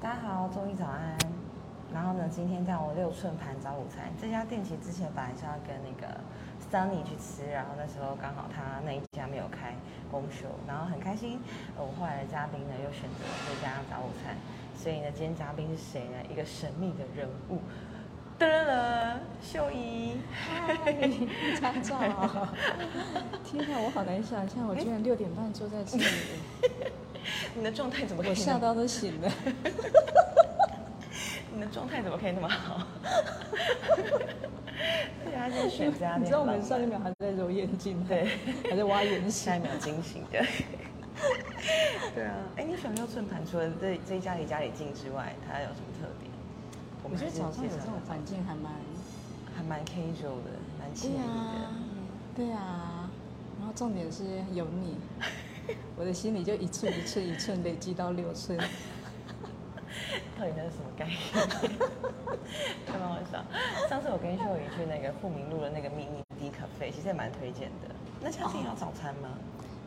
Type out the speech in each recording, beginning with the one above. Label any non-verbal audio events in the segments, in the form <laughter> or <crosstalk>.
大家好，周一早安。然后呢，今天在我六寸盘早午餐这家店，其实之前本来是要跟那个 Sunny 去吃，然后那时候刚好他那一家没有开公休，然后很开心。呃，我后来的嘉宾呢又选择了这家早午餐，所以呢，今天嘉宾是谁呢？一个神秘的人物，噔了，秀仪。嗨，家长。天哪，我好难想象，我居然六点半坐在这里。<laughs> <laughs> 你的状态怎么？我吓到都醒了。<laughs> 你的状态怎么可以那么好？<laughs> 对啊，就是选家你知道我们上一秒还在揉眼睛，对，还在挖眼屎，下一秒惊醒的。对啊，哎，你选六寸盘，除了这这一家离家里近之外，它有什么特点？我觉得早上有这种环境还蛮还蛮 casual 的，蛮惬意的。对啊，然后重点是有你，<laughs> 我的心里就一寸一寸一寸累积到六寸。<laughs> 到底那是什么概念？<laughs> 开玩笑。上次我跟秀宇去那个富民路的那个秘密低咖啡，其实也蛮推荐的。那家店有早餐吗？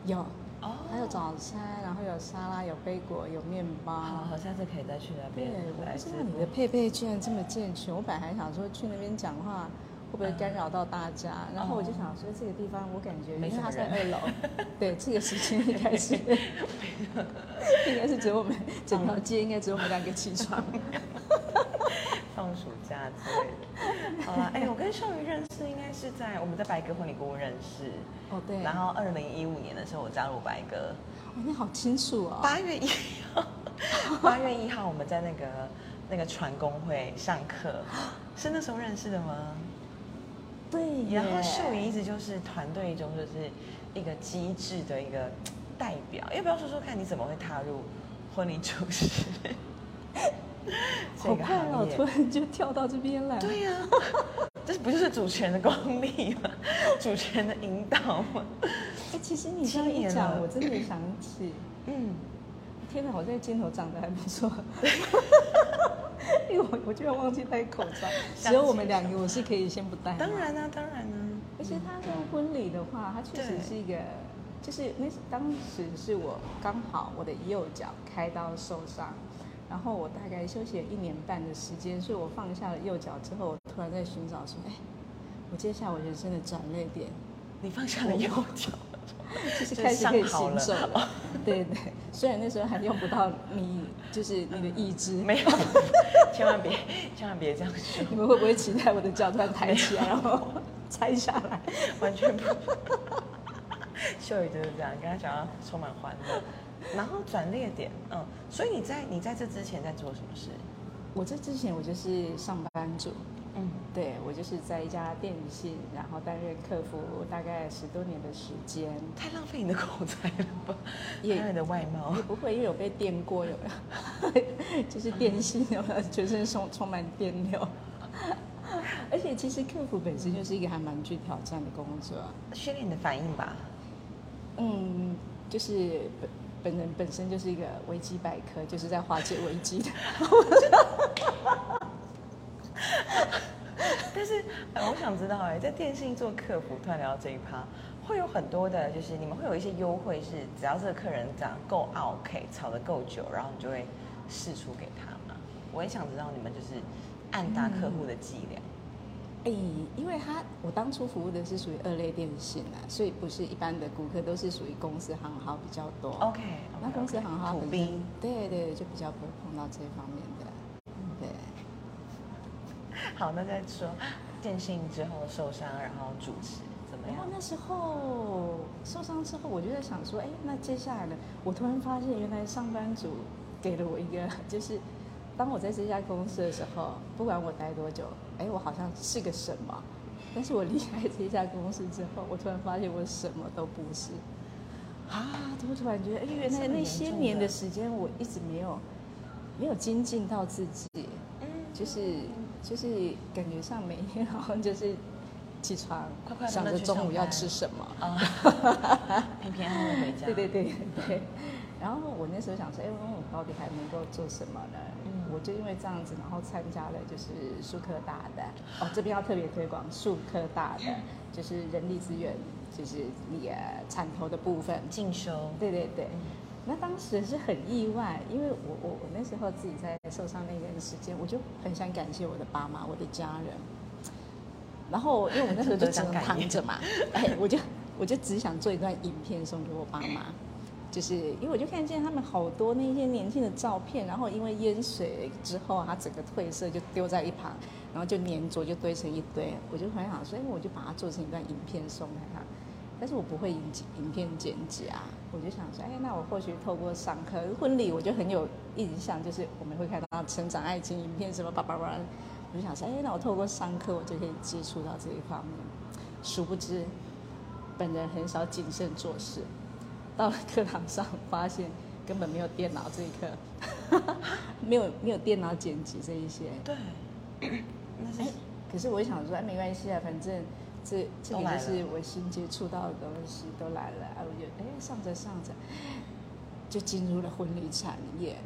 有哦，还有早餐，然后有沙拉，有杯果，有面包。好，下次可以再去那边。对，我不知道你的配备居然这么健全。我本来还想说去那边讲话。会不会干扰到大家？然后我就想说，这个地方我感觉，因为它在二楼，<laughs> 对，这个时间应该是，<laughs> 应该是只有我们整条街应该只有我们两个起床。<laughs> 放暑假之类的。好了，哎，我跟少瑜认识应该是在我们在白鸽婚礼屋认识。哦，对。然后二零一五年的时候我加入白鸽。哦，你好清楚哦。八月一号，八月一号我们在那个那个船工会上课，是那时候认识的吗？对，然后秀仪一直就是团队中就是一个机智的一个代表，要不要说说看你怎么会踏入婚礼主持？好快哦，突然就跳到这边来。对呀，<laughs> 这不就是主持人的功力吗？主持人的引导吗？哎，其实你这样一讲，我真的想起，嗯，天哪，我在镜头长得还不错。<laughs> 因 <laughs> 为我我居然忘记戴口罩，<laughs> 只有我们两个，我是可以先不戴。当然啊，当然啊。而且他的婚礼的话，他确实是一个，就是那当时是我刚好我的右脚开刀受伤，然后我大概休息了一年半的时间，所以我放下了右脚之后，突然在寻找说，哎，我接下来我人生的转捩点，你放下了右脚。就是 <laughs> 开始可以行走了，对对。虽然那时候还用不到你，就是你的意志，没有，千万别，千万别这样说。<laughs> 你们会不会期待我的脚突然抬起来，然后拆下来？完全不。秀宇就是这样，跟他讲要充满欢乐。然后转列点，嗯，所以你在你在这之前在做什么事？我这之前我就是上班族。嗯，对我就是在一家电信，然后担任客服，大概十多年的时间。太浪费你的口才了吧？也你的外貌也不会，因为有被电过，有没有？<laughs> 就是电信有没有？全身充充满电流。<laughs> 而且其实客服本身就是一个还蛮具挑战的工作，训练你的反应吧。嗯，就是本本人本身就是一个维基百科，就是在化解危机的。<laughs> <laughs> 但是，我想知道，哎，在电信做客服，突然聊到这一趴，会有很多的，就是你们会有一些优惠，是只要这个客人讲够 OK，吵得够久，然后你就会试出给他嘛。我也想知道你们就是按大客户的伎俩。哎，因为他我当初服务的是属于二类电信啊，所以不是一般的顾客，都是属于公司行号比较多。OK，那公司行号普兵，对对，就比较不会碰到这方面的，对。好，那再说电信之后受伤，然后主持怎么样？然后那时候受伤之后，我就在想说，哎，那接下来呢？我突然发现，原来上班族给了我一个，就是当我在这家公司的时候，不管我待多久，哎，我好像是个什么。但是我离开这家公司之后，我突然发现我什么都不是。啊！我突然觉得，哎，原来那些年的时间，我一直没有没有精进到自己，嗯，就是。就是感觉上每天好像就是起床，想着中午要吃什么啊，<laughs> 平平安安回家。对对对对。然后我那时候想说，哎，我到底还能够做什么呢？我就因为这样子，然后参加了就是数科大的，哦，这边要特别推广数科大的，就是人力资源，就是那个产投的部分进修。对对对。那当时是很意外，因为我我我那时候自己在受伤那段时间，我就很想感谢我的爸妈、我的家人。然后因为我那时候就只能躺着嘛，<laughs> 哎，我就我就只想做一段影片送给我爸妈，就是因为我就看见他们好多那些年轻的照片，然后因为淹水之后，它整个褪色就丢在一旁，然后就粘着就堆成一堆，我就很想说，哎，我就把它做成一段影片送给他。但是我不会影影片剪辑啊，我就想说，哎，那我或许透过上课婚礼，我就很有印象，就是我们会看到成长爱情影片什么叭叭叭，我就想说，哎，那我透过上课，我就可以接触到这一方面。殊不知，本人很少谨慎做事，到了课堂上发现根本没有电脑这一课，<laughs> 没有没有电脑剪辑这一些。对，那是。可是我想说，哎，没关系啊，反正。这这个就是我新接触到的东西都来了，我就哎上着上着就进入了婚礼产业，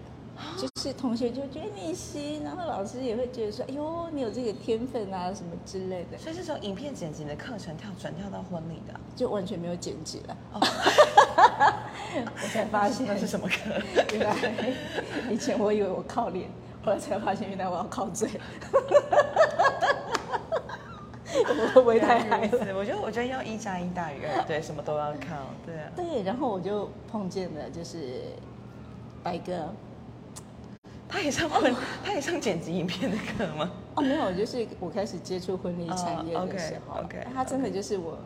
就是同学就觉得你行，然后老师也会觉得说，哎呦你有这个天分啊什么之类的。所以是从影片剪辑的课程跳转跳到婚礼的，就完全没有剪辑了。我才发现那是什么课？原来以前我以为我靠脸，后来才发现原来我要靠嘴。<laughs> 会不会太嗨了？我觉得，我觉得要一加一大于二，对，什么都要靠，对啊。对，然后我就碰见了，就是白哥，<laughs> 他也上婚，他也上剪辑影片的课吗？哦，没有，就是我开始接触婚礼产业的时候，OK，他真的就是我。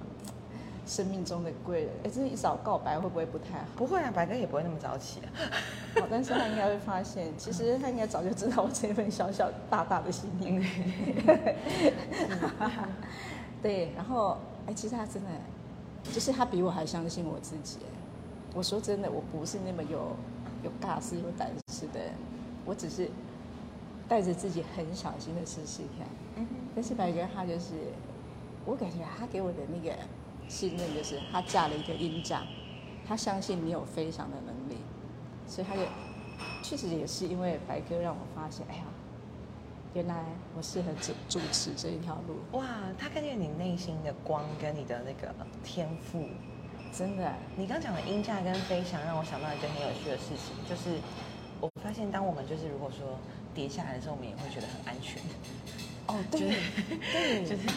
生命中的贵人，哎，这一早告白会不会不太好？不会啊，白哥也不会那么早起啊。好，但是他应该会发现，<laughs> 其实他应该早就知道我这份小小大大的心意。<laughs> 对，然后，哎，其实他真的，就是他比我还相信我自己。我说真的，我不是那么有有尬事、有胆识的人，我只是带着自己很小心的试试看。嗯但是白哥他就是，我感觉他给我的那个。信任就是他架了一个音架，他相信你有飞翔的能力，所以他就确实也是因为白哥让我发现，哎呀，原来我适合主主持这一条路。哇，他看见你内心的光跟你的那个天赋，真的。你刚讲的音架跟飞翔，让我想到一件很有趣的事情，就是我发现当我们就是如果说跌下来的时候，我们也会觉得很安全。哦，对，对，<laughs> 就是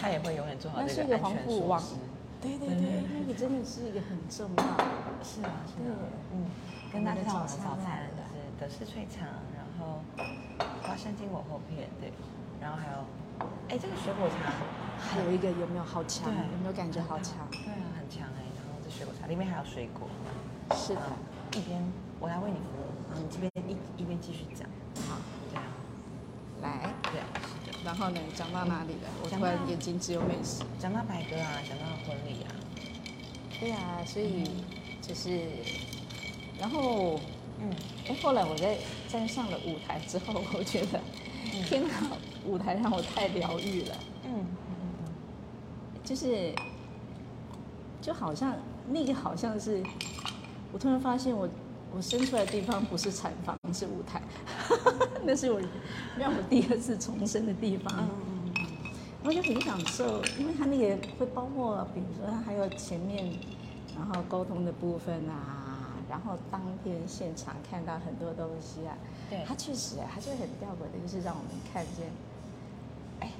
他也会永远做好这个安全措施。对对对，那个真的是一个很重要。是啊，是啊，嗯，跟大家早餐就是德式脆肠，然后花生金箔厚片，对，然后还有，哎，这个水果茶还有一个有没有好强？有没有感觉好强？对啊，很强哎。然后这水果茶里面还有水果。是的，一边我来为你服务，然后你这边一一边继续讲。好，对啊，来，对。然后呢，讲到哪里了？我突然眼睛只有美食。讲到白哥啊，讲到婚礼啊。对啊，所以就是，然后，嗯，哎，后来我在站上了舞台之后，我觉得，天哪，舞台让我太疗愈了。嗯。就是，就好像那个好像是，我突然发现我。我生出来的地方不是产房，是舞台，<laughs> 那是我让我第二次重生的地方。嗯我就很享受，因为它那个会包括，比如说还有前面，然后沟通的部分啊，然后当天现场看到很多东西啊。对。它确实，它就很吊诡的，就是让我们看见，哎，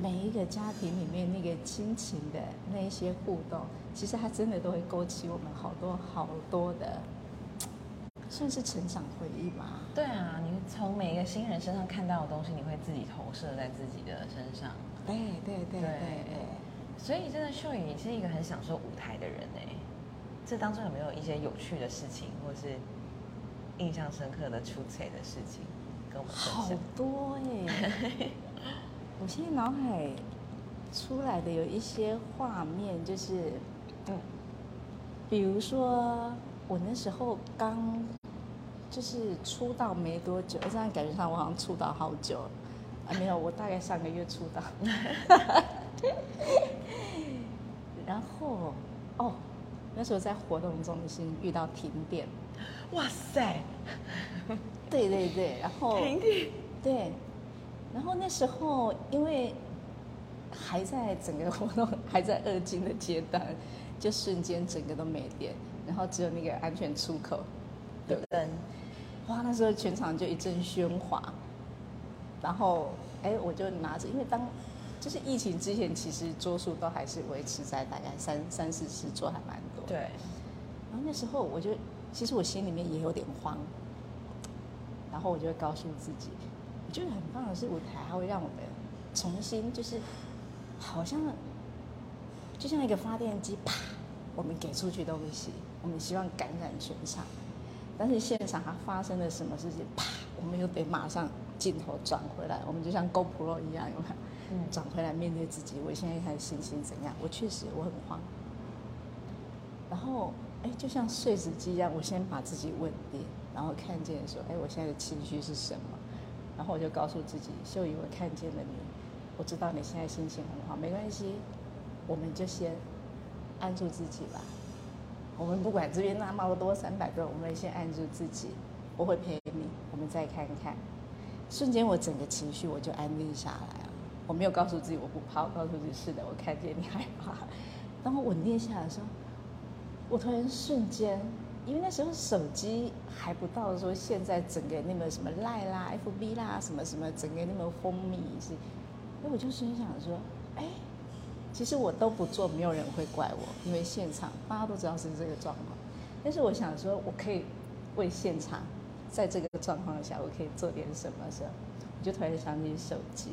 每一个家庭里面那个亲情的那一些互动，其实它真的都会勾起我们好多好多的。算是成长回忆吧。对啊，你从每一个新人身上看到的东西，你会自己投射在自己的身上。对对对对对。所以真的秀宇，你是一个很享受舞台的人哎。这当中有没有一些有趣的事情，或是印象深刻的出彩的事情，跟我们？好多哎！<laughs> 我现在脑海出来的有一些画面，就是嗯，比如说我那时候刚。就是出道没多久，这样感觉上我好像出道好久，啊没有，我大概上个月出道。<laughs> 然后哦，那时候在活动中心遇到停电，哇塞！对对对，然后停电，对，然后那时候因为还在整个活动还在二进的阶段，就瞬间整个都没电。然后只有那个安全出口有灯，哇，那时候全场就一阵喧哗，然后哎，我就拿着，因为当就是疫情之前，其实桌数都还是维持在大概三三四十桌，还蛮多。对。然后那时候我就，其实我心里面也有点慌，然后我就会告诉自己，我觉得很棒的是舞台，它会让我们重新就是，好像就像一个发电机，啪，我们给出去东西，我们希望感染全场，但是现场它发生了什么事情，啪，我们又得马上镜头转回来，我们就像 GoPro 一样，有没有？嗯，转回来面对自己，我现在看心情怎样？我确实我很慌，然后哎，就像碎纸机一样，我先把自己稳定，然后看见说，哎，我现在的情绪是什么？然后我就告诉自己，秀仪，我看见了你，我知道你现在心情很好，没关系，我们就先按住自己吧。我们不管这边那么多三百个，我们先按住自己，我会陪你，我们再看看。瞬间，我整个情绪我就安定下来了。我没有告诉自己我不怕，我告诉自己是的，我看见你害怕。当我稳定下来的时候，我突然瞬间，因为那时候手机还不到说现在整个那个什么赖啦、FB 啦什么什么，整个那么风靡是，我就心想说，其实我都不做，没有人会怪我，因为现场大家都知道是这个状况。但是我想说，我可以为现场，在这个状况下，我可以做点什么时候，我就突然想起手机。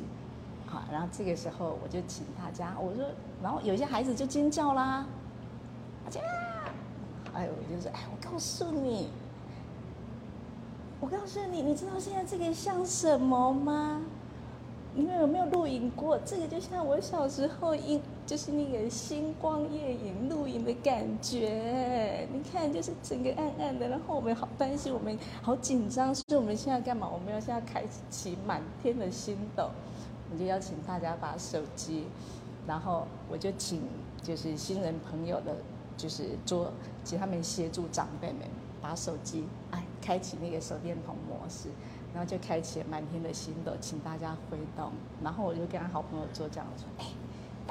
好，然后这个时候我就请大家，我说，然后有些孩子就尖叫啦，啊，哎，我就说，哎，我告诉你，我告诉你，你知道现在这个像什么吗？你们有没有录影过？这个就像我小时候影，就是那个星光夜影录影的感觉。你看，就是整个暗暗的，然后我们好担心，我们好紧张，所以我们现在干嘛？我们要现在开启满天的星斗。我就邀请大家把手机，然后我就请就是新人朋友的，就是做，请他们协助长辈们把手机哎开启那个手电筒模式，然后就开启满天的星斗，请大家挥动。然后我就跟他好朋友做这样说，哎，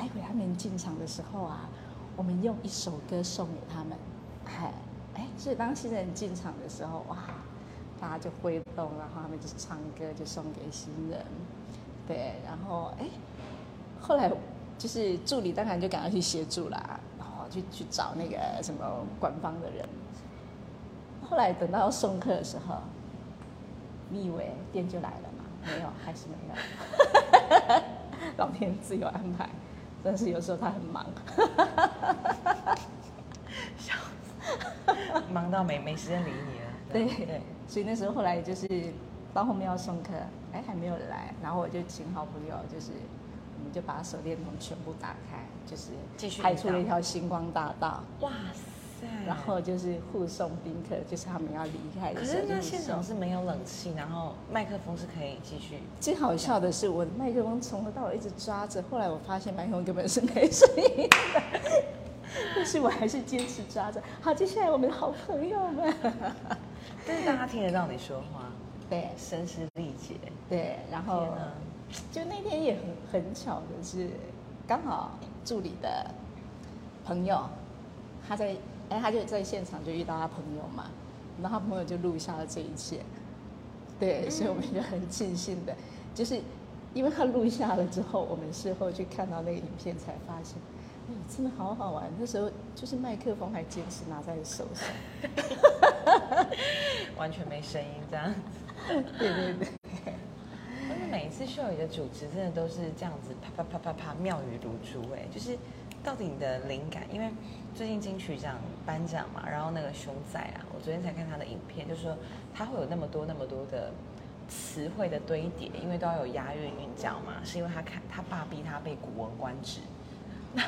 待会他们进场的时候啊，我们用一首歌送给他们，哎哎，所以当新人进场的时候，哇，大家就挥动，然后他们就唱歌，就送给新人。对，然后哎，后来就是助理当然就赶快去协助啦，然后去去找那个什么官方的人。后来等到送客的时候，你以为店就来了吗？没有，还是没有。<laughs> 老天自有安排，但是有时候他很忙，<laughs> 笑死，忙到没没时间理你了。对对，所以那时候后来就是到后面要送客。哎，还没有来，然后我就请好朋友，就是我们就把手电筒全部打开，就是继续拍出了一条星光大道。哇塞！然后就是护送宾客，就是他们要离开的时候。可是那现场是没有冷气，然后麦克风是可以继续。最好笑的是，我的麦克风从头到尾一直抓着，后来我发现麦克风根本是没声音的，但 <laughs> 是我还是坚持抓着。好，接下来我们的好朋友们，但是大家听得到你说话。对，声嘶力竭。对，然后就那天也很很巧的是，刚好助理的朋友，他在哎，他就在现场就遇到他朋友嘛，然后他朋友就录下了这一切。对，所以我们就很庆幸的，就是因为他录下了之后，我们事后去看到那个影片，才发现，哎，真的好好玩。那时候就是麦克风还坚持拿在手上，<laughs> 完全没声音这样子。对对对，<laughs> 但是每一次秀宇的主持真的都是这样子，啪啪啪啪啪，妙语如珠哎，就是到底你的灵感，因为最近金曲奖颁奖嘛，然后那个熊仔啊，我昨天才看他的影片，就是说他会有那么多那么多的词汇的堆叠，因为都要有押韵韵脚嘛，是因为他看他爸逼他背《古文观止》，<laughs> 那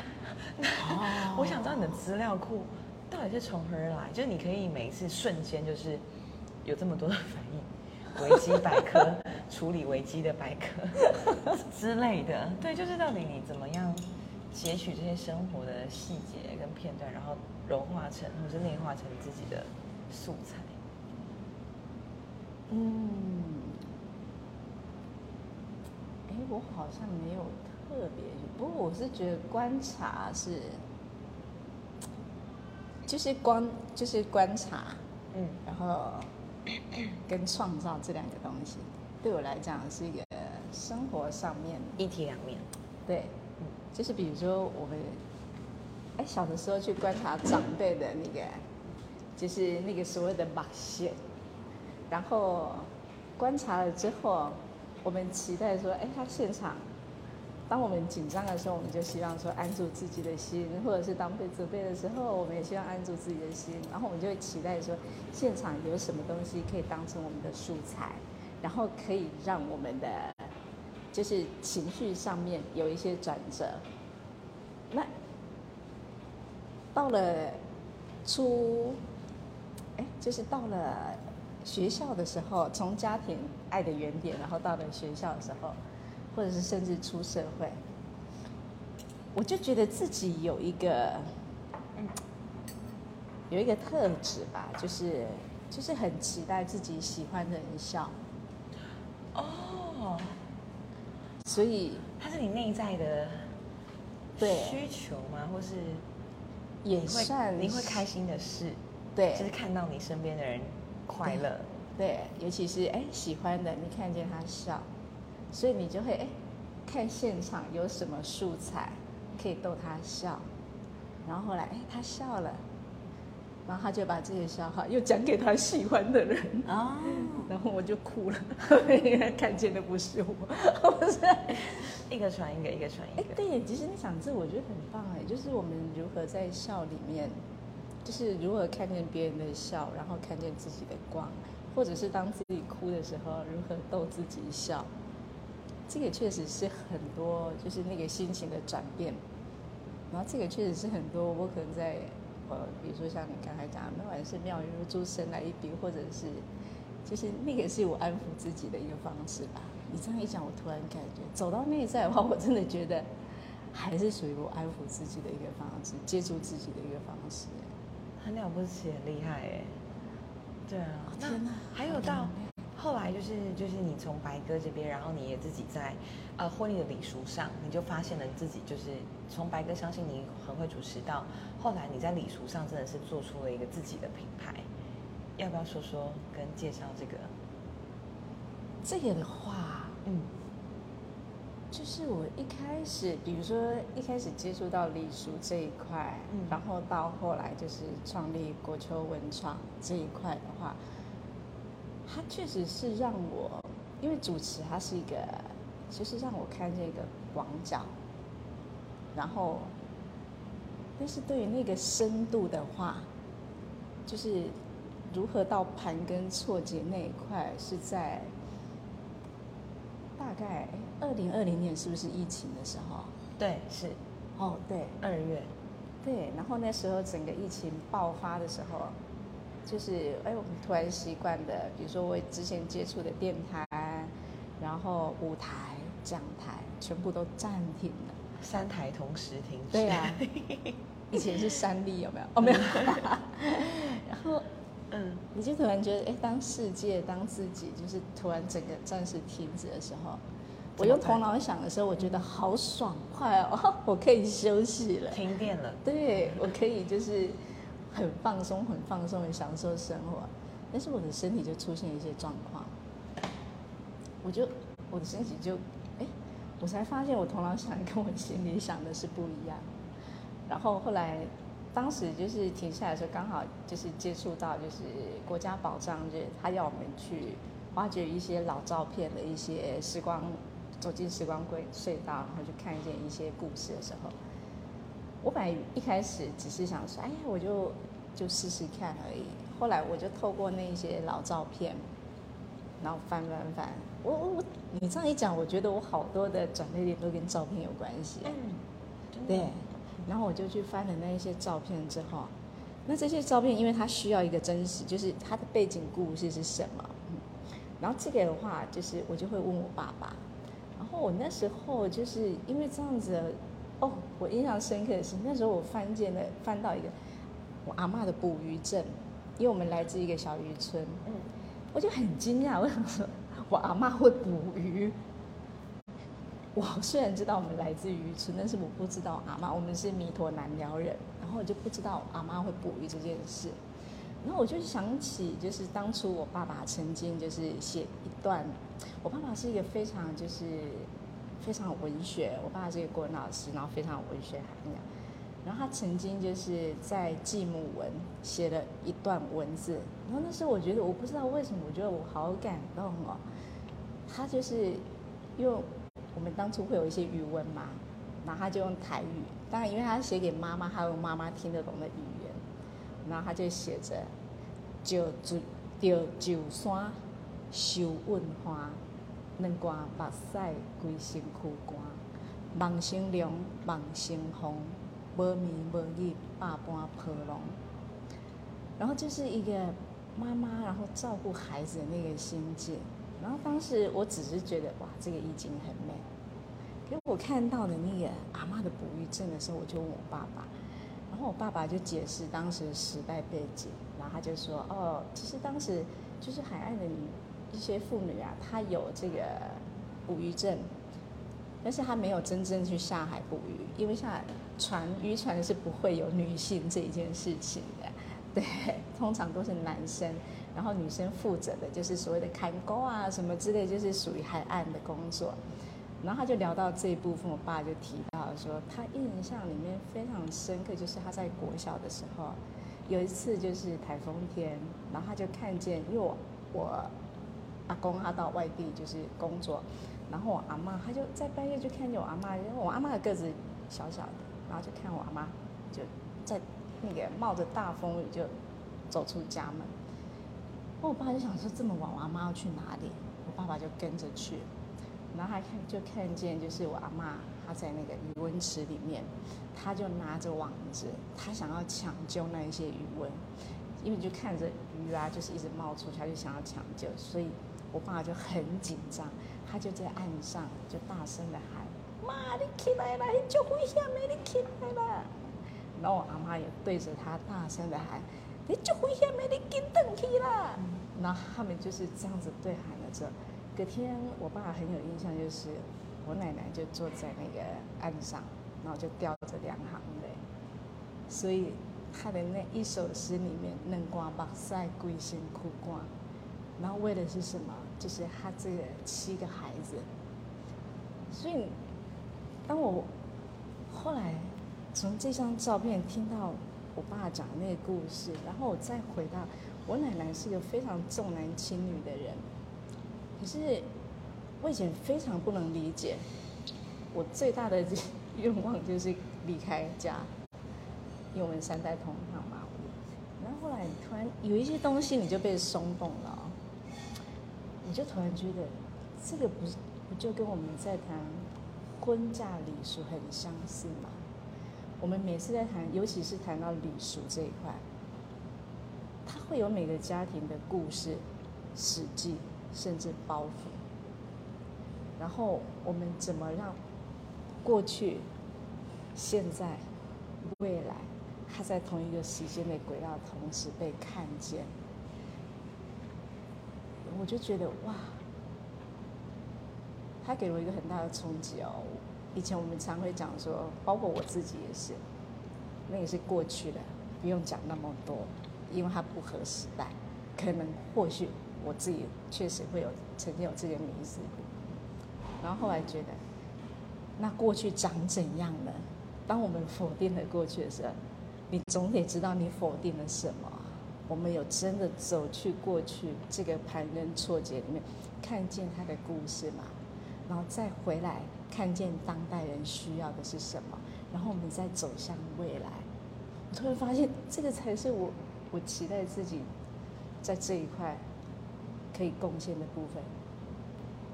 那我想知道你的资料库到底是从何而来，就是你可以每一次瞬间就是有这么多的反应。维基百科处理维基的百科 <laughs> 之类的，对，就是到底你怎么样截取这些生活的细节跟片段，然后融化成或是内化成自己的素材。嗯，哎，我好像没有特别，不过我是觉得观察是，就是观就是观察，嗯，然后跟创造这两个东西，对我来讲是一个生活上面一体两面。对，嗯就是比如说我们，哎，小的时候去观察长辈的那个，就是那个所谓的马线，然后观察了之后，我们期待说，哎，他现场，当我们紧张的时候，我们就希望说安住自己的心，或者是当被责备的时候，我们也希望安住自己的心，然后我们就会期待说，现场有什么东西可以当成我们的素材，然后可以让我们的。就是情绪上面有一些转折。那到了初，哎，就是到了学校的时候，从家庭爱的原点，然后到了学校的时候，或者是甚至出社会，我就觉得自己有一个，有一个特质吧，就是就是很期待自己喜欢的人笑。哦，所以它是你内在的对需求吗？或是也会你会开心的事，对，就是看到你身边的人快乐。对，尤其是哎喜欢的，你看见他笑，所以你就会哎看现场有什么素材可以逗他笑，然后后来哎他笑了，然后他就把这些笑话又讲给他喜欢的人，啊，然后我就哭了，因为看见的不是我，不是。一个传一个，一个传一个哎，个。对，其实你想这我觉得很棒哎，就是我们如何在笑里面，就是如何看见别人的笑，然后看见自己的光，或者是当自己哭的时候，如何逗自己笑，这个确实是很多就是那个心情的转变，然后这个确实是很多我可能在呃，比如说像你刚才讲的，那晚是妙语如珠，神来一笔，或者是就是那个是我安抚自己的一个方式吧。你这样一讲，我突然感觉走到内在的话，我真的觉得还是属于我安抚自己的一个方式，接触自己的一个方式。很了不起，很厉害哎。对啊，那天哪还有到后来就是就是你从白哥这边，然后你也自己在呃婚礼的礼俗上，你就发现了自己就是从白哥相信你很会主持到后来你在礼俗上真的是做出了一个自己的品牌，要不要说说跟介绍这个？这个的话，嗯就是我一开始，比如说一开始接触到礼俗这一块，嗯然后到后来就是创立国秋文创这一块的话，它确实是让我，因为主持它是一个，就是让我看见一个广角，然后，但是对于那个深度的话，就是如何到盘根错节那一块是在。大概二零二零年是不是疫情的时候？对，是哦，对二月，对，然后那时候整个疫情爆发的时候，就是哎，我们突然习惯的，比如说我之前接触的电台，然后舞台、讲台，全部都暂停了。三台同时停止。对啊，<laughs> 以前是三立有没有？哦，没有。<laughs> 然后嗯，你就突然觉得，哎，当世界、当自己，就是突然整个暂时停止的时候，我用头脑想的时候，我觉得好爽快哦，<laughs> 我可以休息了。停电了。对，我可以就是很放松、很放松的享受生活，但是我的身体就出现一些状况，我就我的身体就，哎，我才发现我头脑想跟我心里想的是不一样，然后后来。当时就是停下来的时候，刚好就是接触到就是国家宝藏日，他要我们去挖掘一些老照片的一些时光，走进时光轨隧道，然后去看见一些故事的时候，我本来一开始只是想说，哎呀，我就就试试看而已。后来我就透过那些老照片，然后翻翻翻，我我我，你这样一讲，我觉得我好多的转捩点都跟照片有关系。嗯，对，然后我就去翻了那一些照片之后，那这些照片因为它需要一个真实，就是它的背景故事是什么，嗯，然后这个的话就是我就会问我爸爸，然后我那时候就是因为这样子，哦，我印象深刻的是那时候我翻见了翻到一个我阿妈的捕鱼证，因为我们来自一个小渔村，嗯，我就很惊讶，我想说我阿妈会捕鱼，<laughs> 我虽然知道我们来自渔村，但是我不知道阿妈，我们是弥陀南寮人，然后我就不知道阿妈会捕鱼这件事。然后我就想起，就是当初我爸爸曾经就是写一段，我爸爸是一个非常就是非常文学，我爸是一个国文老师，然后非常有文学涵养。然后他曾经就是在继母文写了一段文字，然后那时候我觉得我不知道为什么，我觉得我好感动哦。他就是用我们当初会有一些语文嘛，然后他就用台语，当然因为他写给妈妈，还有妈妈听得懂的语言，然后他就写着：就就就就山收问花，两挂目屎规身躯干，梦生凉，梦生风。无眠无日，百般婆龙。然后就是一个妈妈，然后照顾孩子的那个心境。然后当时我只是觉得，哇，这个意境很美。可是我看到的那个阿妈的哺育症的时候，我就问我爸爸，然后我爸爸就解释当时的时代背景，然后他就说，哦，其实当时就是海岸的女一些妇女啊，她有这个捕鱼证，但是她没有真正去下海捕鱼，因为下。船渔船是不会有女性这一件事情的，<laughs> 对，通常都是男生，然后女生负责的就是所谓的看钩啊什么之类，就是属于海岸的工作。然后他就聊到这一部分，我爸就提到说，他印象里面非常深刻，就是他在国小的时候，有一次就是台风天，然后他就看见，因为我我阿公他到外地就是工作，然后我阿妈他就在半夜就看见我阿妈，因为我阿妈的个子小小的。然后就看我阿妈，就在那个冒着大风雨就走出家门。我爸就想说这么晚我阿妈要去哪里？我爸爸就跟着去，然后还看就看见就是我阿妈她在那个鱼温池里面，她就拿着网子，她想要抢救那一些鱼温，因为就看着鱼啊就是一直冒出去，她就想要抢救，所以我爸就很紧张，他就在岸上就大声的喊。妈，你起来啦！你就危险的，你起来啦！然后我阿妈也对着他大声的喊：“你就危险的，你紧登去啦！”然后他们就是这样子对喊了着。隔天，我爸很有印象，就是我奶奶就坐在那个岸上，然后就吊着两行泪。所以他的那一首诗里面，能刮目屎归心苦瓜，然后为的是什么？就是他这个七个孩子。所以。当我后来从这张照片听到我爸讲那个故事，然后我再回到我奶奶是个非常重男轻女的人，可是我以前非常不能理解，我最大的 <laughs> 愿望就是离开家，因为我们三代同堂嘛。然后后来突然有一些东西你就被松动了，你就突然觉得这个不是不就跟我们在谈。婚嫁礼俗很相似吗？我们每次在谈，尤其是谈到礼俗这一块，它会有每个家庭的故事、史记，甚至包袱。然后我们怎么让过去、现在、未来，它在同一个时间的轨道同时被看见？我就觉得哇！他给我一个很大的冲击哦。以前我们常会讲说，包括我自己也是，那也是过去的，不用讲那么多，因为它不合时代。可能或许我自己确实会有曾经有这个迷思，然后后来觉得，那过去长怎样呢？当我们否定了过去的时候，你总得知道你否定了什么。我们有真的走去过去这个盘根错节里面，看见他的故事嘛？然后再回来看见当代人需要的是什么，然后我们再走向未来。我突然发现，这个才是我我期待自己在这一块可以贡献的部分，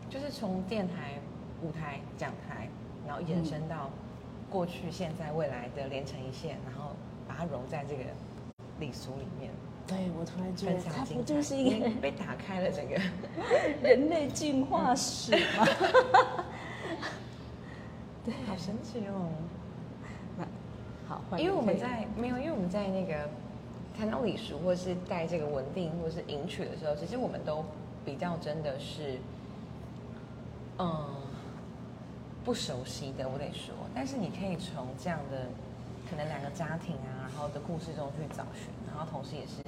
就是从电台、舞台、讲台，然后延伸到过去、现在、未来的连成一线，然后把它融在这个礼俗里面。对，我突然觉得它不就是一个被打开了整个 <laughs> 人类进化史 <laughs> 吗？<laughs> 对，好神奇哦。那好，因为我们在没有，因为我们在那个谈到礼俗或是带这个稳定或是迎娶的时候，其实我们都比较真的是，嗯，不熟悉的，我得说，但是你可以从这样的可能两个家庭啊，然后的故事中去找寻，然后同时也是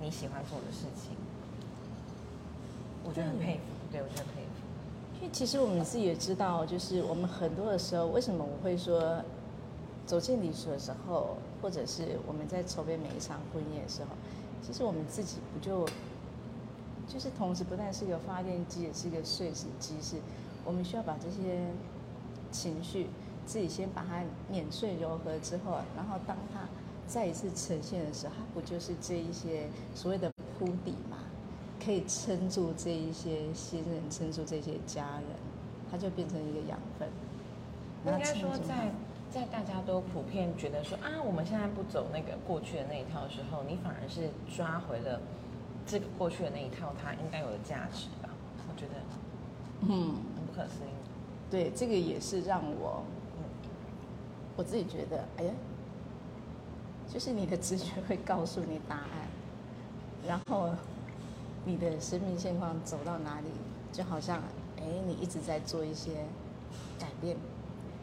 你喜欢做的事情，我觉得很佩服，对我觉得佩服。因为其实我们自己也知道，就是我们很多的时候，为什么我会说走进礼俗的时候，或者是我们在筹备每一场婚宴的时候，其实我们自己不就就是同时不但是一个发电机，也是一个碎石机，是我们需要把这些情绪自己先把它碾碎柔和之后，然后当它再一次呈现的时候，它不就是这一些所谓的铺底嘛？可以撑住这一些新人，撑住这些家人，它就变成一个养分。应该说，在在大家都普遍觉得说啊，我们现在不走那个过去的那一套的时候，你反而是抓回了这个过去的那一套它应该有的价值吧？我觉得，嗯，很不可思议。对，这个也是让我，我自己觉得，哎呀，就是你的直觉会告诉你答案，然后。你的生命现况走到哪里，就好像，哎，你一直在做一些改变，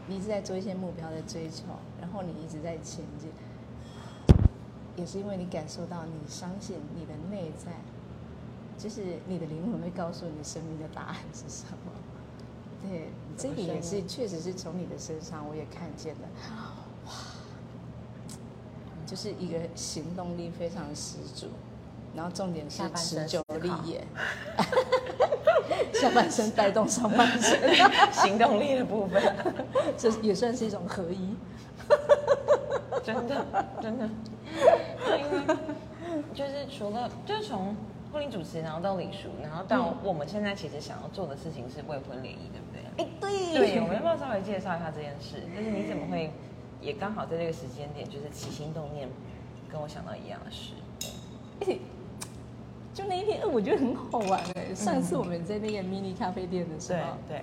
你一直在做一些目标的追求，然后你一直在前进，也是因为你感受到，你相信你的内在，就是你的灵魂会告诉你生命的答案是什么。对，这个也是确实是从你的身上我也看见了，哇，就是一个行动力非常十足。然后重点是持久力也，<laughs> 下半身带动上半身 <laughs> 行动力的部分，<laughs> 这也算是一种合一。真的真的，因为就是除了就是从婚礼主持，然后到礼俗，然后到我们现在其实想要做的事情是未婚联谊，对不对？哎，对。对，我们要不要稍微介绍一下这件事？就是你怎么会也刚好在这个时间点，就是起心动念，跟我想到一样的事？<laughs> 就那一天，我觉得很好玩哎。上次我们在那个 mini 咖啡店的时候，对，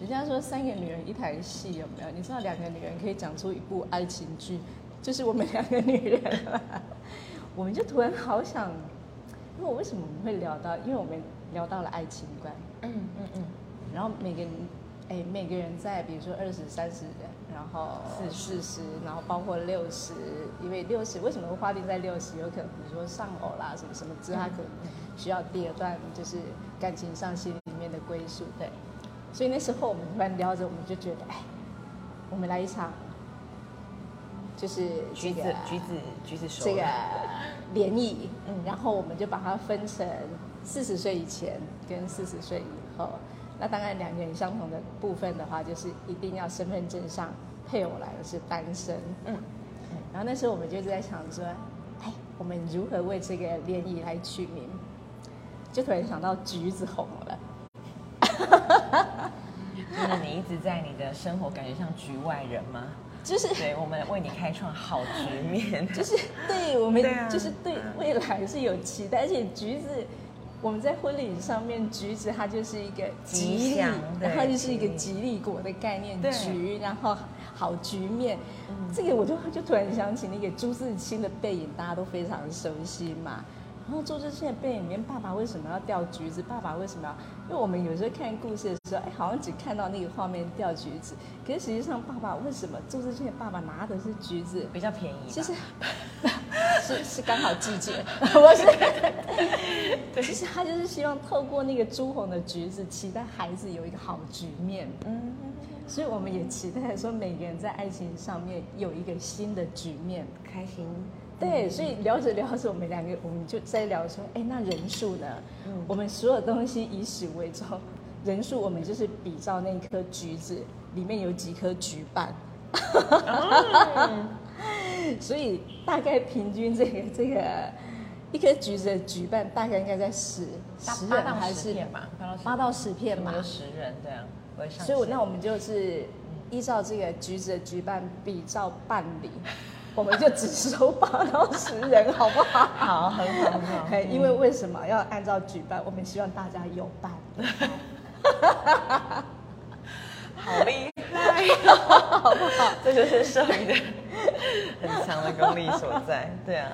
人家说三个女人一台戏有没有？你知道两个女人可以讲出一部爱情剧，就是我们两个女人。我们就突然好想，因为我为什么我们会聊到？因为我们聊到了爱情观。嗯嗯嗯。然后每个人，哎，每个人在比如说二十三十。然后四四十，然后包括六十，因为六十为什么会划定在六十？有可能比如说丧偶啦，什么什么之，他可能需要第二段，就是感情上心里面的归宿。对，所以那时候我们突然聊着，我们就觉得，哎，我们来一场，就是橘子橘子橘子这个联谊，嗯，然后我们就把它分成四十岁以前跟四十岁以后。那当然，两个人相同的部分的话，就是一定要身份证上配偶来的是单身。嗯，然后那时候我们就在想说，哎，我们如何为这个联谊来取名？就突然想到橘子红了。就是你一直在你的生活感觉像局外人吗？就是对我们为你开创好局面。<laughs> 就是对我们，就是对未来是有期待，而且橘子。我们在婚礼上面，橘子它就是一个吉利，然后就是一个吉利果的概念，橘，然后好局面。这个我就就突然想起那个朱自清的背影，大家都非常熟悉嘛。然后朱自清的背影里面，爸爸为什么要掉橘子？爸爸为什么要？因为我们有时候看故事的时候，哎，好像只看到那个画面掉橘子，可是实际上爸爸为什么朱自清的爸爸拿的是橘子？比较便宜。其实是是刚好季节，<laughs> 我是？对，其实他就是希望透过那个朱红的橘子，期待孩子有一个好局面。嗯，所以我们也期待说，每个人在爱情上面有一个新的局面，开心。对，所以聊着聊着，我们两个我们就在聊说，哎，那人数呢？嗯，我们所有东西以始为终，人数我们就是比照那颗橘子里面有几颗橘瓣，<laughs> 所以大概平均这个这个一颗橘子的举办大概应该在十十人还是八到十片嘛？有十人这样，所以那我们就是依照这个橘子的举办比照办理。我们就只收八到十人，好不好？<laughs> 好，很好，很好。<laughs> 因为为什么要按照举办？我们希望大家有办。<laughs> 好厉害，好不好？这就是摄影的 <laughs> 很强的功力所在。对啊，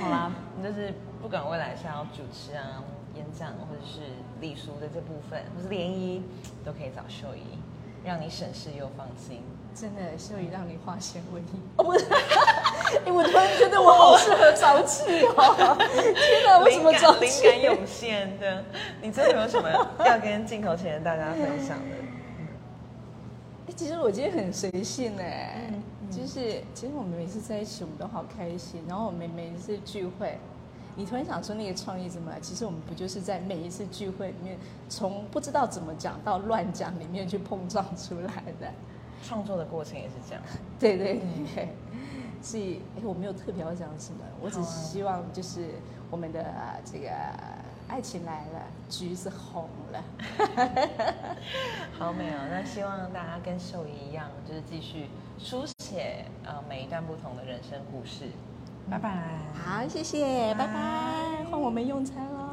好啦，就是不管未来是要主持啊、演讲，或者是礼俗的这部分，或是联谊，都可以找秀仪。让你省事又放心。真的，秀仪让你化险为夷。哦，不是，<laughs> 哎，我突然觉得我好适合早起哦！天哪，为什么早起？灵感涌现的，你真的有什么要跟镜头前的大家分享的？哎，其实我今天很随性哎，就是其实我们每次在一起，我们都好开心。然后我们每一次聚会，你突然想说那个创意怎么来？其实我们不就是在每一次聚会里面，从不知道怎么讲到乱讲里面去碰撞出来的。创作的过程也是这样，<laughs> 对对对，所以哎，我没有特别要讲什么，我只是希望就是我们的这个爱情来了，橘子红了，<laughs> 好美哦！那希望大家跟秀仪一样，就是继续书写呃每一段不同的人生故事。拜拜，好，谢谢，拜拜，换我们用餐了。